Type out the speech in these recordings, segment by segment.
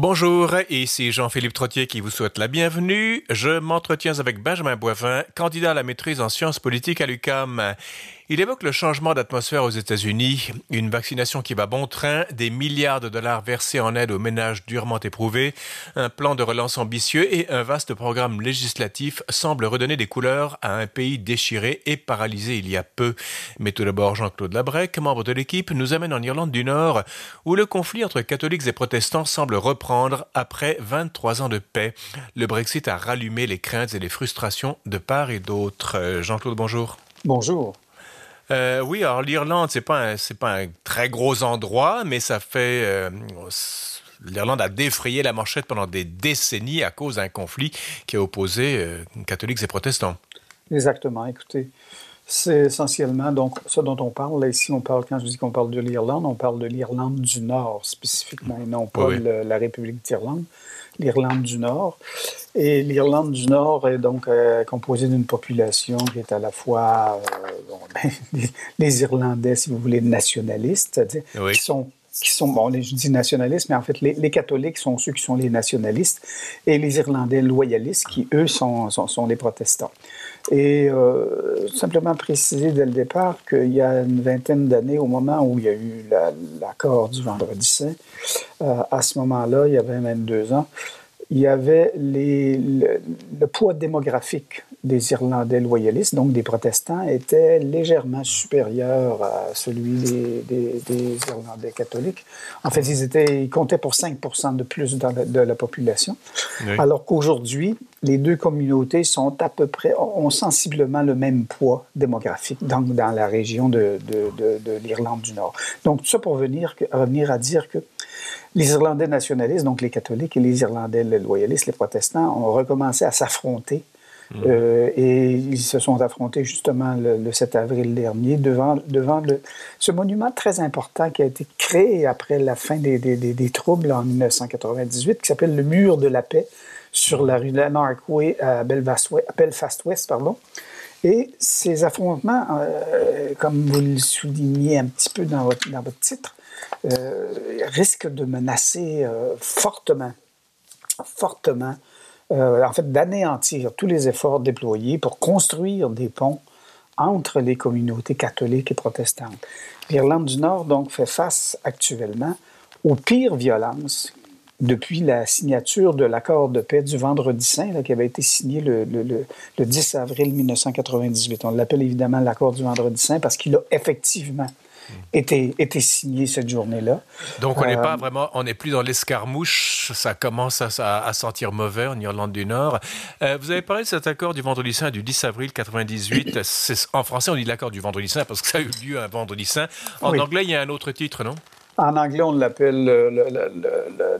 Bonjour, ici Jean-Philippe Trottier qui vous souhaite la bienvenue. Je m'entretiens avec Benjamin Boivin, candidat à la maîtrise en sciences politiques à l'UCAM. Il évoque le changement d'atmosphère aux États-Unis, une vaccination qui va bon train, des milliards de dollars versés en aide aux ménages durement éprouvés, un plan de relance ambitieux et un vaste programme législatif semblent redonner des couleurs à un pays déchiré et paralysé il y a peu. Mais tout d'abord, Jean-Claude Labrec, membre de l'équipe, nous amène en Irlande du Nord, où le conflit entre catholiques et protestants semble reprendre après 23 ans de paix. Le Brexit a rallumé les craintes et les frustrations de part et d'autre. Jean-Claude, bonjour. Bonjour. Euh, oui, alors l'Irlande, c'est pas c'est pas un très gros endroit, mais ça fait euh, l'Irlande a défrayé la manchette pendant des décennies à cause d'un conflit qui a opposé euh, catholiques et protestants. Exactement. Écoutez, c'est essentiellement donc ce dont on parle. Là, ici, on parle quand je dis qu'on parle de l'Irlande, on parle de l'Irlande du Nord spécifiquement, et non pas oui. le, la République d'Irlande l'Irlande du Nord. Et l'Irlande du Nord est donc euh, composée d'une population qui est à la fois euh, bon, les, les, Irlandais, si vous voulez, nationalistes, oui. qui sont qui sont, bon, je dis nationalistes, mais en fait, les, les, catholiques sont ceux qui sont les nationalistes et les Irlandais loyalistes qui, eux, sont, sont, sont les protestants. Et euh, simplement préciser dès le départ qu'il y a une vingtaine d'années, au moment où il y a eu l'accord la, du Vendredi Saint, euh, à ce moment-là, il y avait 22 ans, il y avait les, le, le, poids démographique des Irlandais loyalistes, donc des protestants, était légèrement supérieur à celui des, des, des Irlandais catholiques. En fait, ils, étaient, ils comptaient pour 5 de plus dans la, de la population. Oui. Alors qu'aujourd'hui, les deux communautés sont à peu près, ont sensiblement le même poids démographique dans, dans la région de, de, de, de l'Irlande du Nord. Donc, tout ça pour venir, revenir à dire que les Irlandais nationalistes, donc les catholiques, et les Irlandais les loyalistes, les protestants, ont recommencé à s'affronter. Mmh. Euh, et ils se sont affrontés justement le, le 7 avril dernier devant, devant le, ce monument très important qui a été créé après la fin des, des, des, troubles en 1998, qui s'appelle le Mur de la paix sur la rue Lanark Way à Belfast West. Belfast West pardon. Et ces affrontements, euh, comme vous le soulignez un petit peu dans votre, dans votre titre, euh, risquent de menacer euh, fortement, fortement, euh, en fait, d'anéantir tous les efforts déployés pour construire des ponts entre les communautés catholiques et protestantes. L'Irlande du Nord, donc, fait face actuellement aux pires violences depuis la signature de l'accord de paix du Vendredi Saint, qui avait été signé le, le 10 avril 1998. On l'appelle évidemment l'accord du Vendredi Saint parce qu'il a effectivement était, était signé cette journée-là. Donc, on n'est euh, pas vraiment, on n'est plus dans l'escarmouche, ça commence à, à, sentir mauvais en Irlande du Nord. Euh, vous avez parlé de cet accord du Vendredi Saint du 10 avril 98. en français, on dit l'accord du Vendredi Saint parce que ça a eu lieu un Vendredi Saint. En oui. anglais, il y a un autre titre, non? En anglais, on l'appelle le, le,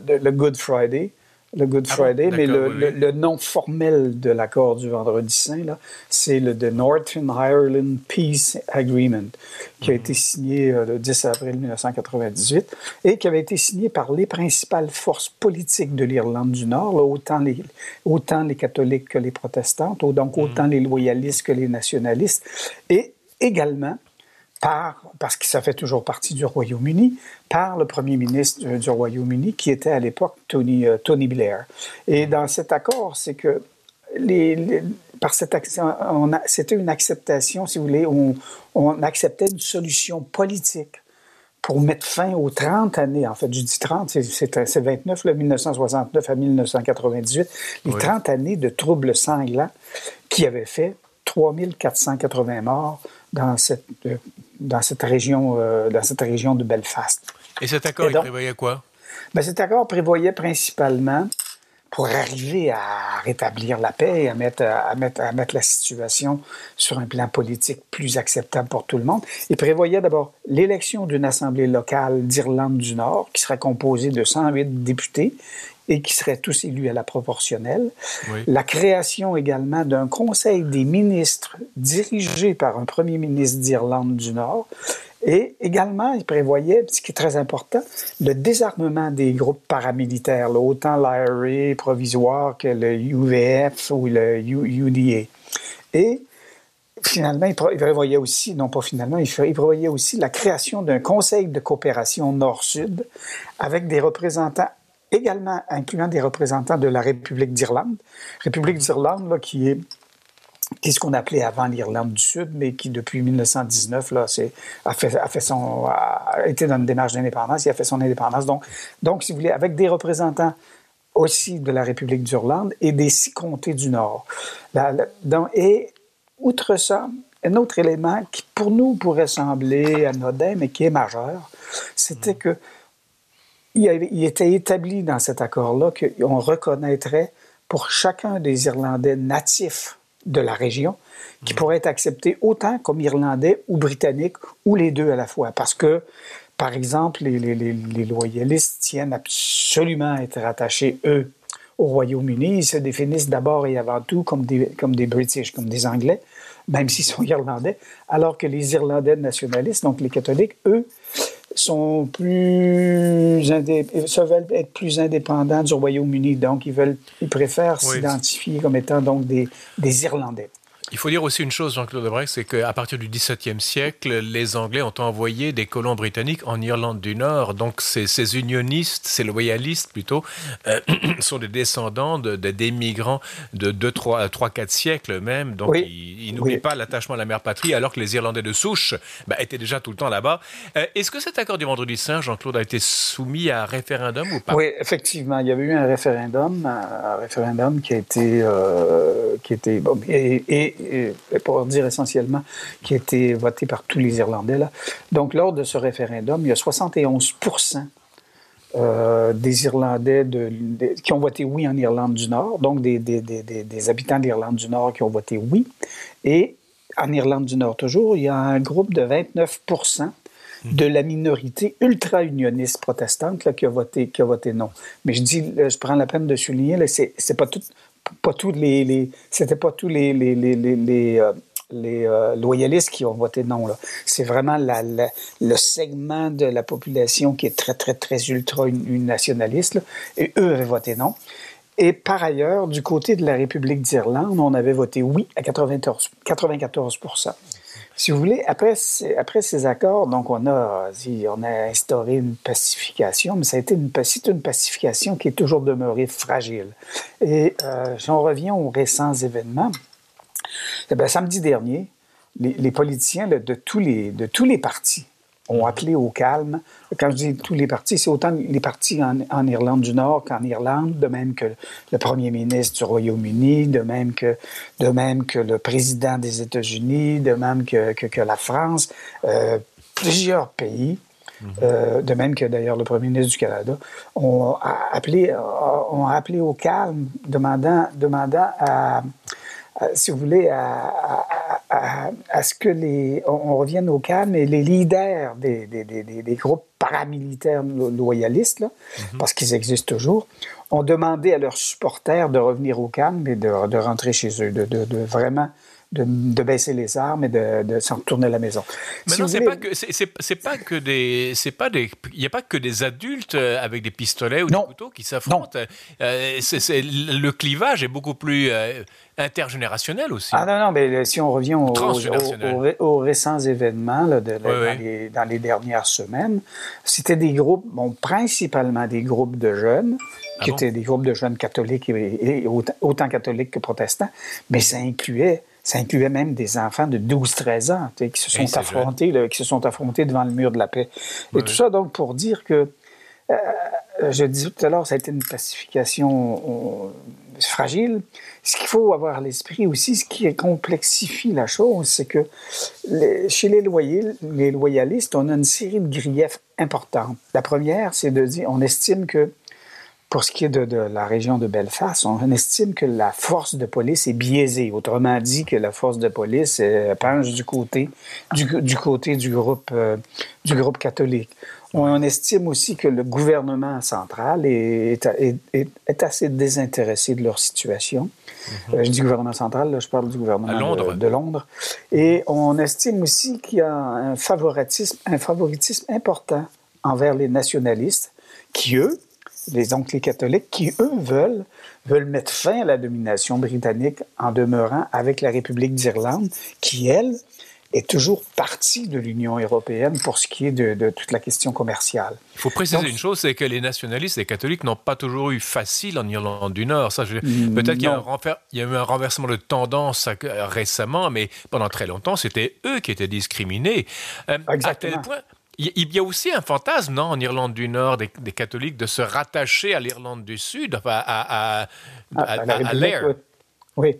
le, le, Good Friday le Good Friday, ah bon, mais le, oui. le, le, nom formel de l'accord du Vendredi Saint, c'est le The Northern Ireland Peace Agreement, qui mm -hmm. a été signé euh, le 10 avril 1998 et qui avait été signé par les principales forces politiques de l'Irlande du Nord, là, autant, les, autant les catholiques que les protestantes, donc autant mm -hmm. les loyalistes que les nationalistes, et également par, parce que ça fait toujours partie du Royaume-Uni, par le premier ministre du Royaume-Uni, qui était à l'époque Tony, euh, Tony Blair. Et dans cet accord, c'est que les, les, par cette c'était une acceptation, si vous voulez, on, on acceptait une solution politique pour mettre fin aux 30 années, en fait, je dis 30, c'est 29, là, 1969 à 1998, les oui. 30 années de troubles sanglants qui avaient fait 3480 morts dans cette, euh, dans cette, région, euh, dans cette région de Belfast. Et cet accord, Et donc, il prévoyait quoi? Ben, cet accord prévoyait principalement, pour arriver à rétablir la paix et à mettre, à, mettre, à mettre la situation sur un plan politique plus acceptable pour tout le monde, il prévoyait d'abord l'élection d'une assemblée locale d'Irlande du Nord qui serait composée de 108 députés et qui seraient tous élus à la proportionnelle. Oui. La création également d'un conseil des ministres dirigé par un premier ministre d'Irlande du Nord. Et également, il prévoyait, ce qui est très important, le désarmement des groupes paramilitaires, là, autant l'IRA provisoire que le UVF ou le UDA. Et finalement, il prévoyait aussi, non pas finalement, il prévoyait aussi la création d'un conseil de coopération nord-sud avec des représentants également incluant des représentants de la République d'Irlande. République d'Irlande, qui est qui est ce qu'on appelait avant l'Irlande du Sud, mais qui depuis 1919 là, a, fait, a, fait son, a été dans une démarche d'indépendance, il a fait son indépendance. Donc, donc, si vous voulez, avec des représentants aussi de la République d'Irlande et des six comtés du Nord. et outre ça, un autre élément qui pour nous pourrait sembler anodin, mais qui est majeur, c'était mm. que il, était établi dans cet accord-là qu'on reconnaîtrait pour chacun des Irlandais natifs de la région, qui mm. pourrait être accepté autant comme Irlandais ou Britannique, ou les deux à la fois. Parce que, par exemple, les, les loyalistes tiennent absolument à être attachés, eux, au Royaume-Uni. Ils se définissent d'abord et avant tout comme des, comme des British, comme des Anglais, même s'ils sont Irlandais, alors que les Irlandais nationalistes, donc les catholiques, eux, sont plus se veulent être plus indépendants du Royaume-Uni, donc ils veulent, ils préfèrent s'identifier comme étant donc des, des Irlandais. Il faut dire aussi une chose, Jean-Claude Debrecht, c'est qu'à partir du XVIIe siècle, les Anglais ont envoyé des colons britanniques en Irlande du Nord. Donc ces, ces unionistes, ces loyalistes plutôt, euh, sont des descendants de, des migrants de 2, 3, 3, 4 siècles même. Donc ils, n'oublient pas l'attachement à la mère patrie, alors que les Irlandais de souche bah, étaient déjà tout le temps là-bas. Euh, est-ce que cet accord du Vendredi Saint, Jean-Claude, a été soumis à un référendum ou pas? Oui, effectivement. Il y avait eu un référendum, un référendum qui a été... Euh, qui était bon, et, et pour dire essentiellement, qui a été voté par tous les Irlandais. Là. Donc, lors de ce référendum, il y a 71% euh, des Irlandais qui ont voté oui en Irlande du Nord, donc des, habitants d'Irlande du Nord qui ont voté oui. Et en Irlande du Nord, toujours, il y a un groupe de 29% de la minorité ultra-unioniste protestante là, qui, a voté, qui a voté non. Mais je dis, je prends la peine de souligner, c'est, c'est pas tout, pas tous les, c'était pas tous les, les, les, les euh, euh, loyalistes qui ont voté non. C'est vraiment le segment de la population qui est très, très, très ultra-nationaliste. Et eux avaient voté non. Et par ailleurs, du côté de la République d'Irlande, on avait voté oui à 94, 94 si vous voulez, après, ces accords, donc on a, on a instauré une pacification, mais ça a été une, une pacification qui est toujours demeurée fragile. Et euh, si on revient aux récents événements, eh bien, samedi dernier, les, les politiciens de, tous les, de tous les partis, ont appelé au calme. Quand je dis tous les partis, c'est autant les partis en, Irlande du Nord qu'en Irlande, de même que le premier ministre du Royaume-Uni, de même que, de même que le président des États-Unis, de même que, que, la France, euh, plusieurs pays. Mhm. Euh, de même que d'ailleurs le premier ministre du Canada, ont appelé, ont appelé au calme, demandant, demandant à, si vous voulez, à, ce que les, on, revienne au calme et les leaders des, des, des, des groupes paramilitaires loyalistes, là, mhm. parce qu'ils existent toujours, ont demandé à leurs supporters de revenir au calme et de, de rentrer chez eux, de, de, de vraiment de, de, baisser les armes et de, de s'en retourner à la maison. Mais non, c'est pas que c'est pas que des c'est pas des il n'y a pas que des adultes euh, avec des pistolets ou des couteaux qui s'affrontent. Euh, le clivage est beaucoup plus euh, intergénérationnel aussi. Ah non non, mais si on revient aux, aux, récents événements là, de, dans, Les, dans, Les, dernières semaines, c'était des groupes, bon principalement des groupes de jeunes ah qui étaient des groupes de jeunes catholiques et, autant, autant catholiques que protestants, mais ça incluait ça incluait même des enfants de 12-13 ans qui se sont affrontés, qui se sont affrontés devant le mur de la paix. Et tout ça donc pour dire que euh, je disais tout à l'heure, ça a été une pacification fragile. Ce qu'il faut avoir à l'esprit aussi, ce qui complexifie la chose, c'est que chez les, les loyalistes, on a une série de griefs importants. La première, c'est de dire, on estime que pour ce qui est de, la région de Belfast, on estime que la force de police est biaisée. Autrement dit, que la force de police euh, penche du côté du, côté du groupe euh, du groupe catholique. On estime aussi que le gouvernement central est, est, assez désintéressé de leur situation. Mhm. Euh, je dis gouvernement central, là, je parle du gouvernement De, de, Londres. Et on estime aussi qu'il y a un favoritisme, un favoritisme important envers les nationalistes qui, eux, les oncles catholiques, qui, eux, veulent, veulent mettre fin à la domination britannique en demeurant avec la République d'Irlande, qui, elle, est toujours partie de l'Union européenne pour ce qui est de, toute la question commerciale. Il faut préciser une chose, c'est que les nationalistes et les catholiques n'ont pas toujours eu facile en Irlande du Nord. Ça, mm, peut-être qu'il y, a eu un renversement de tendance récemment, mais pendant très longtemps, c'était eux qui étaient discriminés. Euh, à tel point, il y a aussi un fantasme, non, en Irlande du Nord, des, catholiques, de se rattacher à l'Irlande du Sud, à, à, à, l'air. Oui.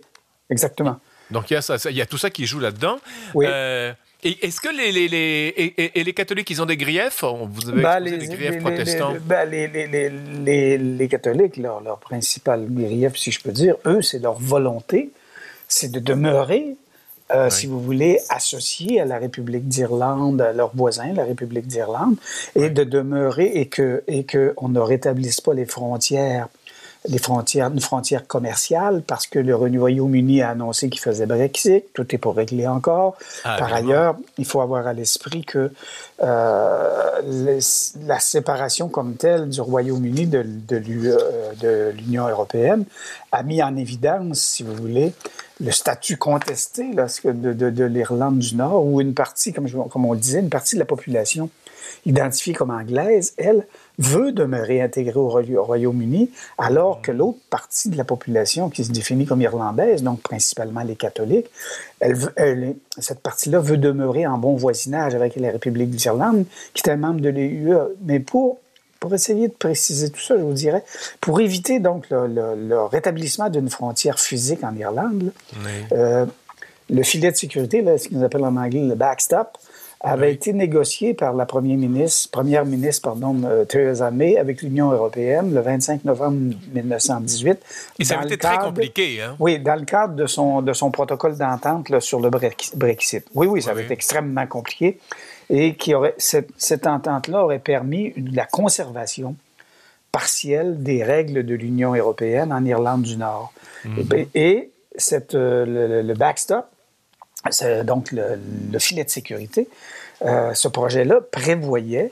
exactement. Donc il y, a ça, il y a tout ça qui joue là-dedans. Oui. Euh, et est-ce que les, les, les, et, les catholiques, ils ont des griefs? Vous avez bah, des griefs protestants bah, les, catholiques, leur, leur principal grief, si je peux dire, eux, c'est leur volonté, c'est de demeurer euh, si vous voulez, associés à la République d'Irlande, à leurs voisins, la République d'Irlande, et de demeurer et que et que on ne rétablisse pas les frontières les frontières, une frontière commerciale parce que le Royaume-Uni a annoncé qu'il faisait Brexit. Tout est pour régler encore. Ah, Par ailleurs, il faut avoir à l'esprit que euh, la séparation comme telle du Royaume-Uni de, de euh, l'Union européenne a mis en évidence, si vous voulez, le statut contesté de, de, de l'Irlande du Nord, où une partie, comme, comme on le disait, une partie de la population identifiée comme anglaise, elle, veut demeurer intégrée au Royaume-Uni, alors que l'autre partie de la population qui se définit comme irlandaise, donc principalement les catholiques, elle, cette partie-là veut demeurer en bon voisinage avec la République d'Irlande, qui est un membre de l'EUE. Mais pour pour essayer de préciser tout ça, je vous dirais, pour éviter donc le, rétablissement d'une frontière physique en Irlande, euh, le filet de sécurité, là, ce qu'on appelle en anglais le backstop, avait été négocié par la première ministre, première ministre pardon, euh, Theresa May avec l'Union européenne le 25 novembre 1918. Et ça avait été très compliqué, hein? Oui, dans le cadre de son, de son protocole d'entente sur le Brexit. Oui, oui, ça avait été extrêmement compliqué et qui aurait, cette, cette entente-là aurait permis la conservation partielle des règles de l'Union européenne en Irlande du Nord. Mhm. Et, cette, euh, le, backstop, donc le, filet de sécurité, euh, ce projet-là prévoyait,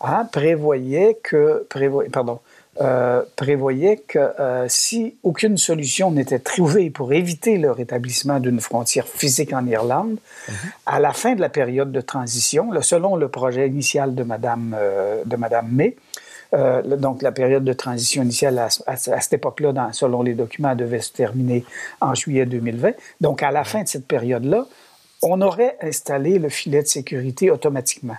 hein, prévoyait que, pardon, euh, prévoyait que euh, si aucune solution n'était trouvée pour éviter le rétablissement d'une frontière physique en Irlande, mhm. à la fin de la période de transition, selon le projet initial de Mme, de Madame May, donc la période de transition initiale à, à cette époque-là, selon les documents, devait se terminer en juillet 2020. Donc à la fin de cette période-là, on aurait installé le filet de sécurité automatiquement.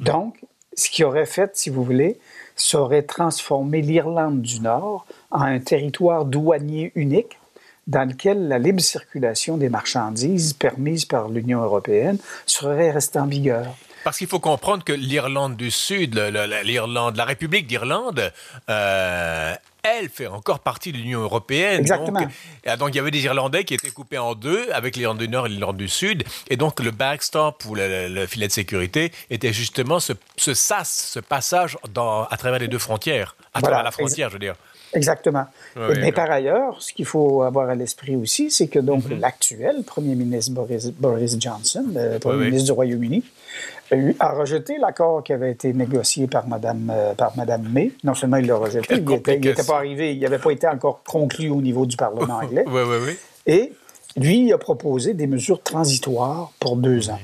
Donc, ce qui aurait fait, si vous voulez, ça aurait transformé l'Irlande du Nord en un territoire douanier unique dans lequel la libre circulation des marchandises permise par l'Union européenne serait restée en vigueur. Parce qu'il faut comprendre que l'Irlande du Sud, l'Irlande, la République d'Irlande, euh, elle fait encore partie de l'Union européenne. Exactement. Donc, euh, donc, il y avait des Irlandais qui étaient coupés en deux, avec l'Irlande du Nord et l'Irlande du Sud. Et donc, le backstop ou le, filet de sécurité était justement ce, sas, ce passage dans, à travers les deux frontières, à travers la frontière, je veux dire. Exactement. Mais par ailleurs, ce qu'il faut avoir à l'esprit aussi, c'est que donc mm-hmm. l'actuel Premier ministre Boris, Johnson, le Premier ministre du Royaume-Uni, a rejeté l'accord qui avait été négocié par Mme, euh, par Madame May. Non seulement il l'a rejeté, il n'était pas arrivé, il n'avait pas été encore conclu au niveau du Parlement anglais. oui, oui, oui. Et lui, il a proposé des mesures transitoires pour deux ans.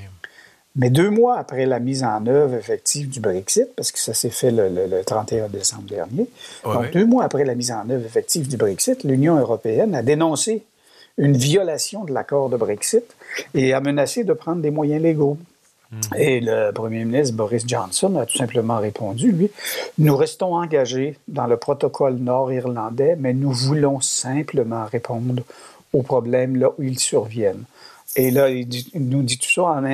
Mais deux mois après la mise en œuvre effective du Brexit, parce que ça s'est fait le, 31 décembre dernier, donc deux mois après la mise en œuvre effective du Brexit, l'Union européenne a dénoncé une violation de l'accord de Brexit et a menacé de prendre des moyens légaux. Hmm. Et le premier ministre Boris Johnson a tout simplement répondu, lui, nous restons engagés dans le protocole nord-irlandais, mais nous voulons simplement répondre aux problèmes là où ils surviennent. Et là, il, nous dit tout ça en,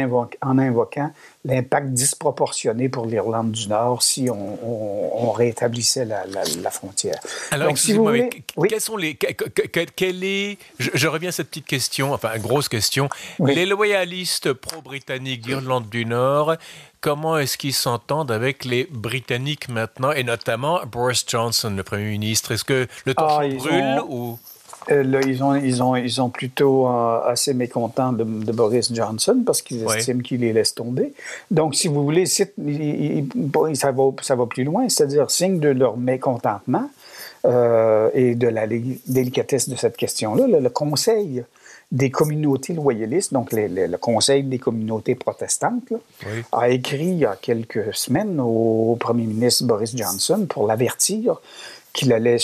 invoquant l'impact disproportionné pour l'Irlande du Nord si on, rétablissait la, frontière. Alors, Donc, si vous voulez, quels sont les. Quel est, je, reviens à cette petite question, enfin, grosse question. Les loyalistes pro-britanniques d'Irlande du Nord, comment est-ce qu'ils s'entendent avec les Britanniques maintenant, et notamment Boris Johnson, le Premier ministre? Est-ce que le temps ah, brûle ou là, ils, ont, ils, ont, ils sont plutôt euh, assez mécontents de, Boris Johnson parce qu'ils estiment qu'il les laisse tomber. Donc, si vous voulez, ça, va, ça va plus loin, c'est-à-dire signe de leur mécontentement euh, et de la délicatesse de cette question-là. Le, Conseil des communautés loyalistes, donc le Conseil des communautés protestantes, a écrit il y a quelques semaines au premier ministre Boris Johnson pour l'avertir qu'ils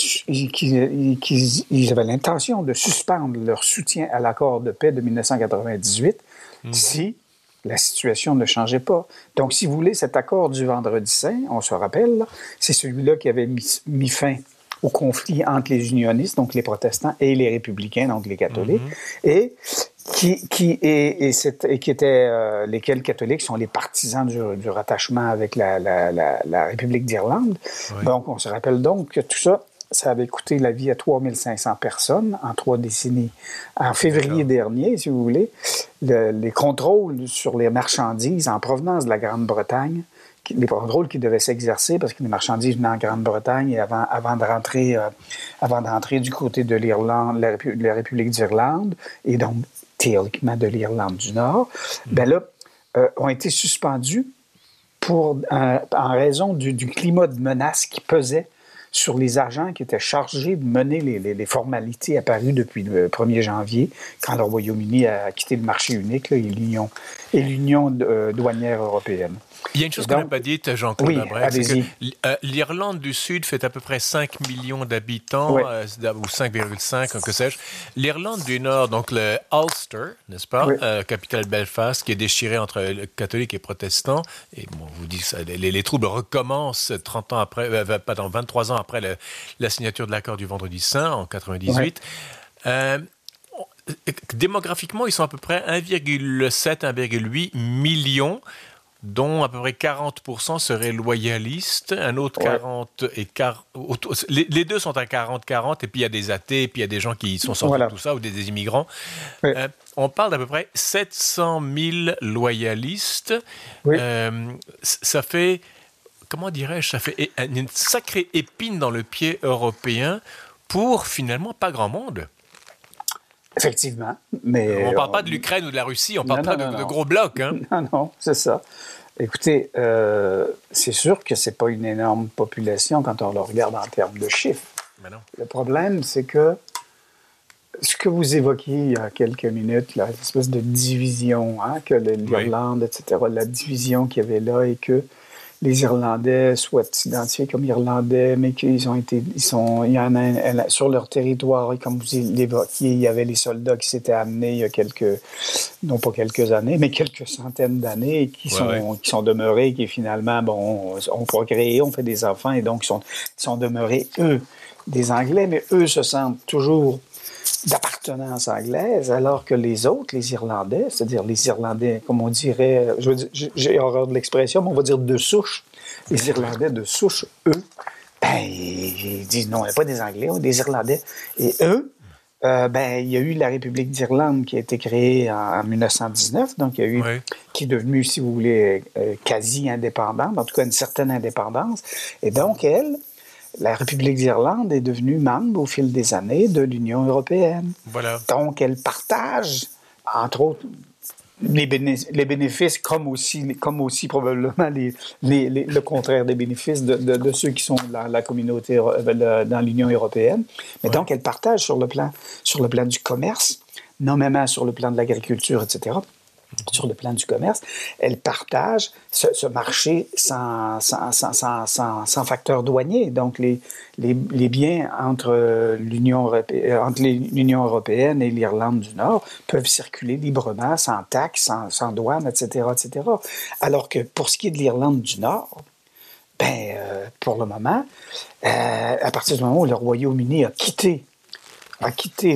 avaient l'intention de suspendre leur soutien à l'accord de paix de 1998 hmm. si la situation ne changeait pas. Donc, si vous voulez, cet accord du vendredi saint, on se rappelle, c'est celui-là qui avait mis, fin au conflit entre les unionistes, donc les protestants, et les républicains, donc les catholiques, hmm. et qui, qui, et, et, qui étaient euh, lesquels catholiques sont les partisans du, du rattachement avec la, la, la, République d'Irlande. Donc, on se rappelle donc que tout ça, ça avait coûté la vie à 3500 personnes en trois décennies. En février dernier, si vous voulez, les contrôles sur les marchandises en provenance de la Grande-Bretagne, les contrôles qui devaient s'exercer parce que les marchandises venaient en Grande-Bretagne et avant, avant de rentrer, euh, avant d'entrer du côté de l'Irlande, la, la République d'Irlande et donc théoriquement de l'Irlande du Nord, mm. ben là, euh, ont été suspendus pour, euh, en raison du, climat de menace qui pesait sur les agents qui étaient chargés de mener les, formalités apparues depuis le 1er janvier, quand le Royaume-Uni a quitté le marché unique et l'Union euh, douanière européenne. Il y a une chose qu'on n'a pas dite, Jean-Claude oui, euh, L'Irlande du Sud fait à peu près 5 millions d'habitants, euh, ou 5,5, que sais-je. L'Irlande du Nord, donc le Ulster, n'est-ce pas, euh, capitale Belfast, qui est déchirée entre catholiques et protestants, et bon, vous dites les, les, troubles recommencent 30 ans après, pardon, 23 ans après la signature de l'accord du Vendredi Saint en 98. démographiquement, ils sont à peu près 1,7, 1,8 millions dont à peu près 40% seraient loyalistes, un autre 40 et car... les, deux sont à 40-40, et puis il y a des athées, et puis il y a des gens qui sont sortis de tout ça, ou des, immigrants. Euh, on parle d'à peu près 700 000 loyalistes. Euh, ça fait, comment dirais-je, ça fait une sacrée épine dans le pied européen pour finalement pas grand monde. Effectivement, mais... On ne parle pas de l'Ukraine ou de la Russie, on parle pas de, gros blocs. Hein? Non, non, c'est ça. Écoutez, euh, c'est sûr que c'est pas une énorme population quand on le regarde en termes de chiffres. Le problème, c'est que ce que vous évoquiez il y a quelques minutes, l'espèce de division, hein, que l'Irlande, etc., la division qu'il y avait là et que les Irlandais souhaitent s'identifier comme Irlandais, mais qu'ils ont été, ils sont, il y en a sur leur territoire, et comme vous l'évoquiez, il y avait les soldats qui s'étaient amenés il y a quelques, non pas quelques années, mais quelques centaines d'années, qui sont, qui sont demeurés, qui finalement, bon, ont procréé, ont fait des enfants, et donc sont, sont demeurés, eux, des Anglais, mais eux se sentent toujours d'appartenance anglaise, alors que les autres, les Irlandais, c'est-à-dire les Irlandais, comme on dirait, j'ai horreur de l'expression, mais on va dire de souche, les Irlandais de souche, eux, ben, ils disent non, pas des Anglais, des Irlandais. Et eux, euh, ben, il y a eu la République d'Irlande qui a été créée en, 1919, donc il y a eu, qui est devenue, si vous voulez, euh, quasi indépendante, en tout cas une certaine indépendance. Et donc, elle, la République d'Irlande est devenue membre au fil des années de l'Union européenne. Voilà. Donc, elle partage, entre autres, les, bénéfices, comme aussi, comme aussi probablement les, le contraire des bénéfices de, ceux qui sont dans la communauté, euh, dans l'Union européenne. Mais donc, elle partage sur le, plan, sur le plan du commerce, nommément sur le plan de l'agriculture, etc sur le plan du commerce, elle partage ce, marché sans, sans, sans, sans, facteur douanier. Donc, les, les, les biens entre l'Union européenne, entre européenne et l'Irlande du Nord peuvent circuler librement, sans taxes, sans, douane, etc., etc. Alors que pour ce qui est de l'Irlande du Nord, ben, euh, pour le moment, euh, à partir du moment où le Royaume-Uni a quitté a quitté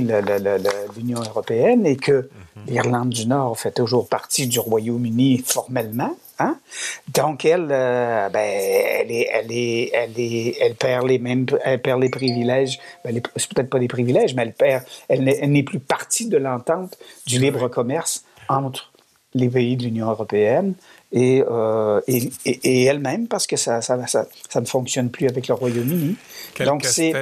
l'Union européenne et que mhm. l'Irlande du Nord fait toujours partie du Royaume-Uni formellement. Hein? Donc elle, euh, ben, elle, est, elle, est, elle, est, elle perd les mêmes, elle perd les privilèges. Ben, c'est peut-être pas des privilèges, mais elle perd, elle n'est plus partie de l'entente du libre commerce entre les pays de l'Union européenne et, euh, et, et, elle-même parce que ça, ça, ça, ça, ne fonctionne plus avec le Royaume-Uni. Donc, c'est,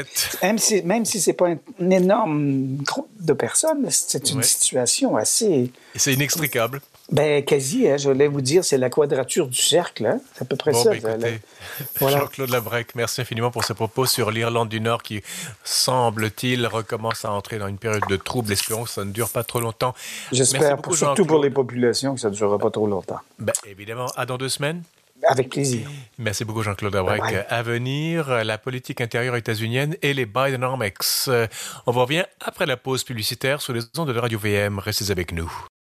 même si, même si c'est pas un, énorme groupe de personnes, c'est une situation assez... C'est inextricable. Ben, quasi, hein, je voulais vous dire, c'est la quadrature du cercle. Hein. C'est à peu près ça. Ben, voilà. Jean-Claude Labrec, merci infiniment pour ce propos sur l'Irlande du Nord qui, semble-t-il, recommence à entrer dans une période de trouble. Espérons que ça ne dure pas trop longtemps. J'espère, surtout pour les populations, que ça ne durera pas trop longtemps. Ben, évidemment. À dans deux semaines. Avec plaisir. Merci beaucoup, Jean-Claude Labrec. À venir, la politique intérieure états-unienne et les Bidenomics. On vous revient après la pause publicitaire sur les ondes de Radio VM. Restez avec nous.